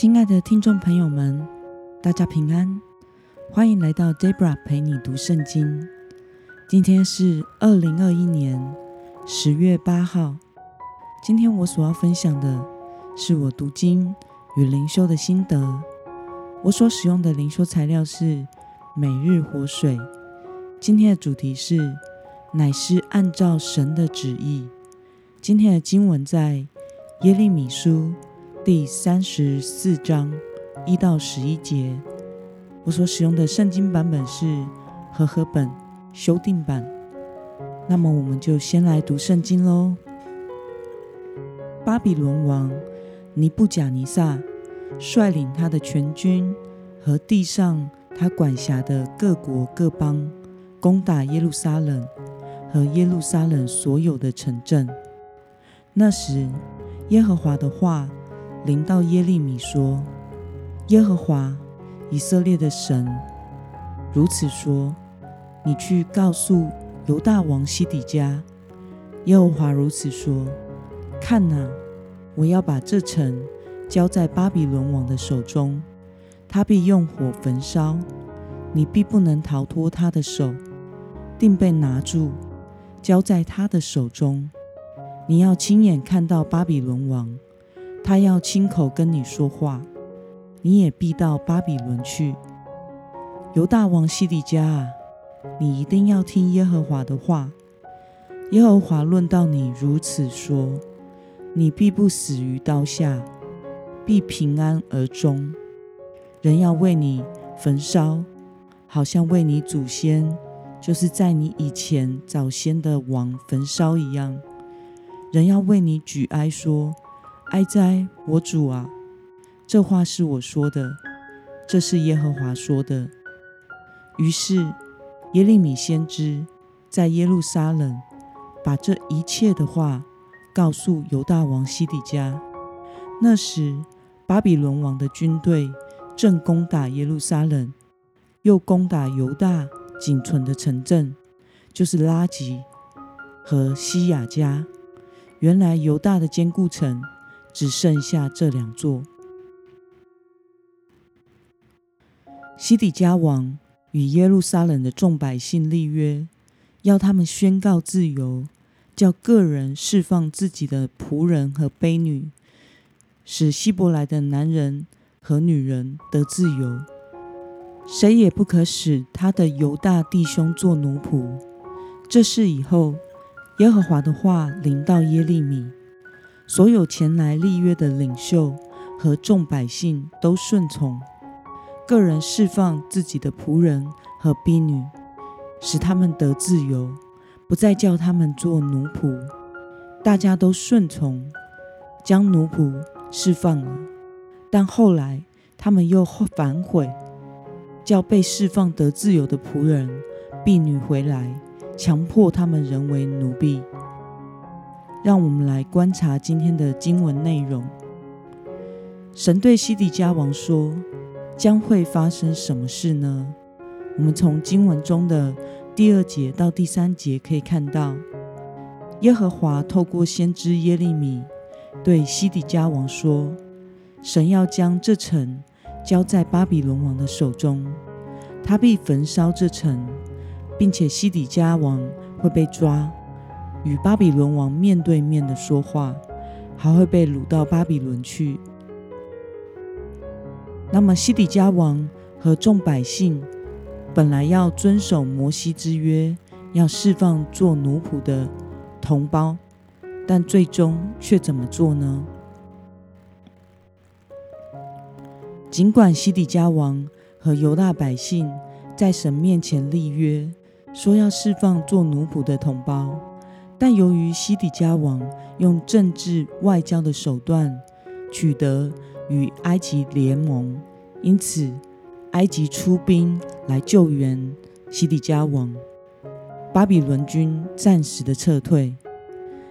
亲爱的听众朋友们，大家平安，欢迎来到 Debra 陪你读圣经。今天是二零二一年十月八号。今天我所要分享的是我读经与灵修的心得。我所使用的灵修材料是每日活水。今天的主题是乃是按照神的旨意。今天的经文在耶利米书。第三十四章一到十一节，我所使用的圣经版本是和合本修订版。那么，我们就先来读圣经喽。巴比伦王尼布甲尼撒率领他的全军和地上他管辖的各国各邦，攻打耶路撒冷和耶路撒冷所有的城镇。那时，耶和华的话。临到耶利米说：“耶和华以色列的神如此说：你去告诉犹大王西底家，耶和华如此说：看哪，我要把这城交在巴比伦王的手中，他必用火焚烧，你必不能逃脱他的手，定被拿住，交在他的手中。你要亲眼看到巴比伦王。”他要亲口跟你说话，你也必到巴比伦去。犹大王西底家啊，你一定要听耶和华的话。耶和华论到你如此说：你必不死于刀下，必平安而终。人要为你焚烧，好像为你祖先，就是在你以前早先的王焚烧一样。人要为你举哀说。哀哉，我主啊！这话是我说的，这是耶和华说的。于是耶利米先知在耶路撒冷把这一切的话告诉犹大王西底家。那时巴比伦王的军队正攻打耶路撒冷，又攻打犹大仅存的城镇，就是拉吉和西亚家。原来犹大的坚固城。只剩下这两座。西底家王与耶路撒冷的众百姓立约，要他们宣告自由，叫个人释放自己的仆人和婢女，使希伯来的男人和女人得自由，谁也不可使他的犹大弟兄做奴仆。这事以后，耶和华的话临到耶利米。所有前来立约的领袖和众百姓都顺从，个人释放自己的仆人和婢女，使他们得自由，不再叫他们做奴仆。大家都顺从，将奴仆释放了。但后来他们又反悔，叫被释放得自由的仆人、婢女回来，强迫他们仍为奴婢。让我们来观察今天的经文内容。神对西底家王说：“将会发生什么事呢？”我们从经文中的第二节到第三节可以看到，耶和华透过先知耶利米对西底家王说：“神要将这城交在巴比伦王的手中，他必焚烧这城，并且西底家王会被抓。”与巴比伦王面对面的说话，还会被掳到巴比伦去。那么西底家王和众百姓本来要遵守摩西之约，要释放做奴仆的同胞，但最终却怎么做呢？尽管西底家王和犹大百姓在神面前立约，说要释放做奴仆的同胞。但由于西底家王用政治外交的手段取得与埃及联盟，因此埃及出兵来救援西底家王，巴比伦军暂时的撤退，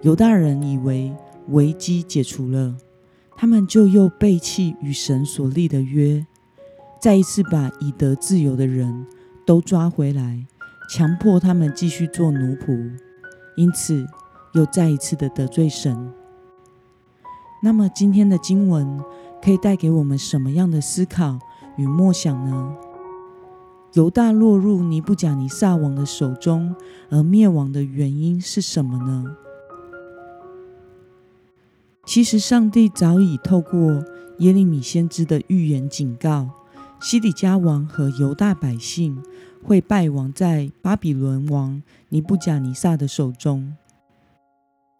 犹大人以为危机解除了，他们就又背弃与神所立的约，再一次把已得自由的人都抓回来，强迫他们继续做奴仆。因此，又再一次的得罪神。那么，今天的经文可以带给我们什么样的思考与默想呢？犹大落入尼布甲尼撒王的手中而灭亡的原因是什么呢？其实，上帝早已透过耶利米先知的预言警告，西底家王和犹大百姓会败亡在巴比伦王尼布甲尼撒的手中。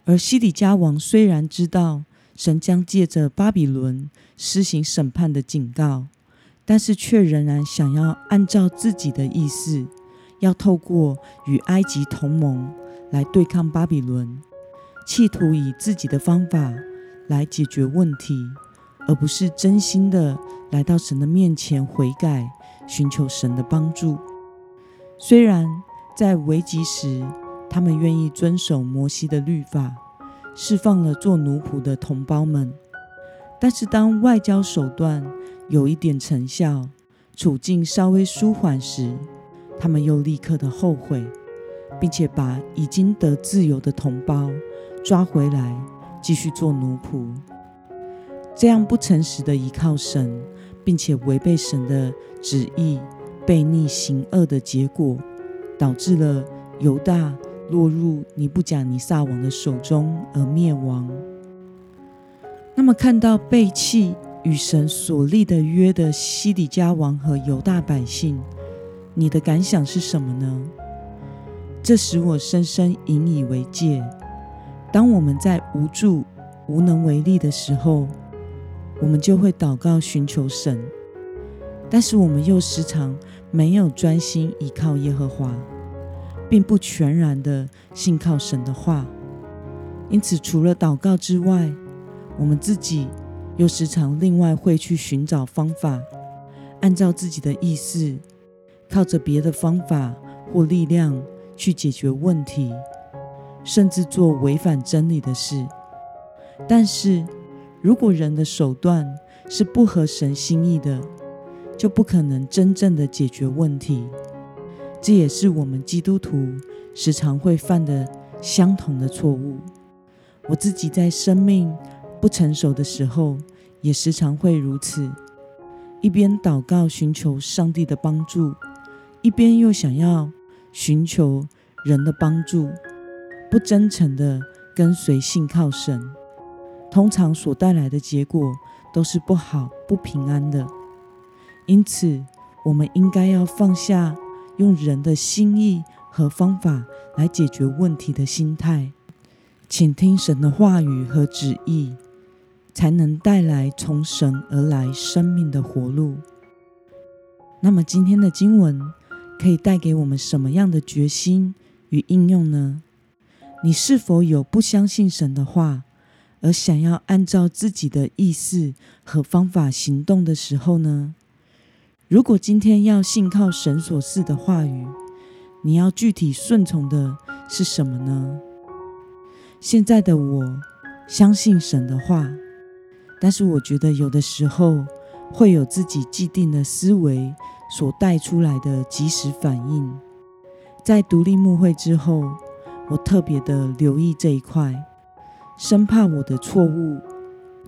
而西底家王虽然知道神将借着巴比伦施行审判的警告，但是却仍然想要按照自己的意思，要透过与埃及同盟来对抗巴比伦，企图以自己的方法来解决问题，而不是真心的来到神的面前悔改，寻求神的帮助。虽然在危急时，他们愿意遵守摩西的律法，释放了做奴仆的同胞们，但是当外交手段有一点成效，处境稍微舒缓时，他们又立刻的后悔，并且把已经得自由的同胞抓回来，继续做奴仆。这样不诚实的依靠神，并且违背神的旨意、背逆行恶的结果，导致了犹大落入尼布甲尼撒王的手中而灭亡。那么，看到背弃与神所立的约的西底家王和犹大百姓，你的感想是什么呢？这使我深深引以为戒。当我们在无助、无能为力的时候，我们就会祷告寻求神，但是我们又时常没有专心依靠耶和华，并不全然的信靠神的话。因此，除了祷告之外，我们自己。又时常另外会去寻找方法，按照自己的意思，靠着别的方法或力量去解决问题，甚至做违反真理的事。但是，如果人的手段是不合神心意的，就不可能真正的解决问题。这也是我们基督徒时常会犯的相同的错误。我自己在生命不成熟的时候，也时常会如此，一边祷告寻求上帝的帮助，一边又想要寻求人的帮助，不真诚的跟随信靠神，通常所带来的结果都是不好、不平安的。因此，我们应该要放下用人的心意和方法来解决问题的心态，请听神的话语和旨意。才能带来从神而来生命的活路。那么，今天的经文可以带给我们什么样的决心与应用呢？你是否有不相信神的话，而想要按照自己的意思和方法行动的时候呢？如果今天要信靠神所赐的话语，你要具体顺从的是什么呢？现在的我相信神的话。但是我觉得有的时候会有自己既定的思维所带出来的即时反应。在独立牧会之后，我特别的留意这一块，生怕我的错误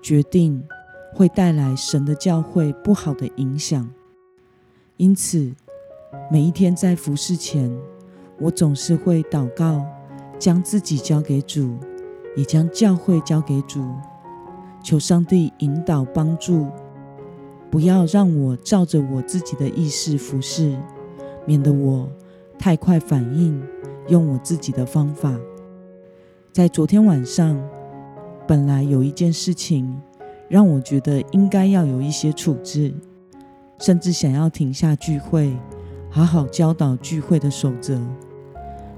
决定会带来神的教会不好的影响。因此，每一天在服事前，我总是会祷告，将自己交给主，也将教会交给主。求上帝引导帮助，不要让我照着我自己的意识服事，免得我太快反应，用我自己的方法。在昨天晚上，本来有一件事情让我觉得应该要有一些处置，甚至想要停下聚会，好好教导聚会的守则。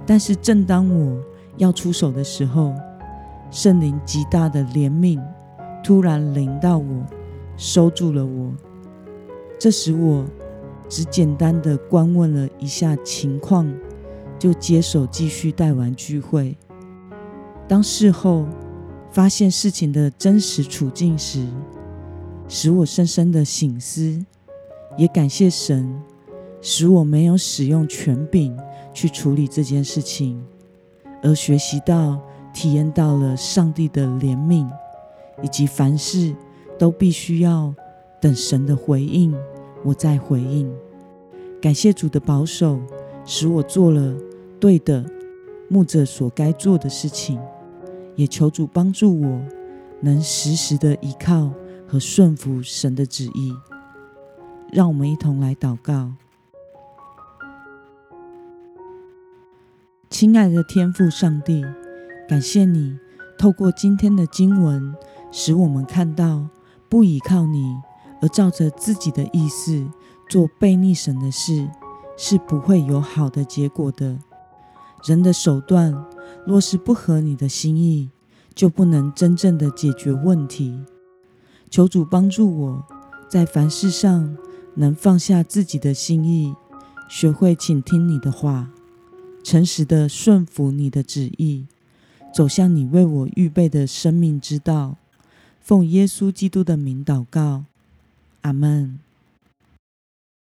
但是正当我要出手的时候，圣灵极大的怜悯。突然临到我，收住了我。这时我只简单的观问了一下情况，就接手继续带完聚会。当事后发现事情的真实处境时，使我深深的醒思，也感谢神，使我没有使用权柄去处理这件事情，而学习到、体验到了上帝的怜悯。以及凡事都必须要等神的回应，我再回应。感谢主的保守，使我做了对的牧者所该做的事情，也求主帮助我，能时时的依靠和顺服神的旨意。让我们一同来祷告。亲爱的天父上帝，感谢你透过今天的经文，使我们看到不依靠你，而照着自己的意思做悖逆神的事，是不会有好的结果的。人的手段若是不合你的心意，就不能真正的解决问题。求主帮助我，在凡事上能放下自己的心意，学会倾听你的话。诚实的顺服你的旨意，走向你为我预备的生命之道。奉耶稣基督的名祷告，阿门。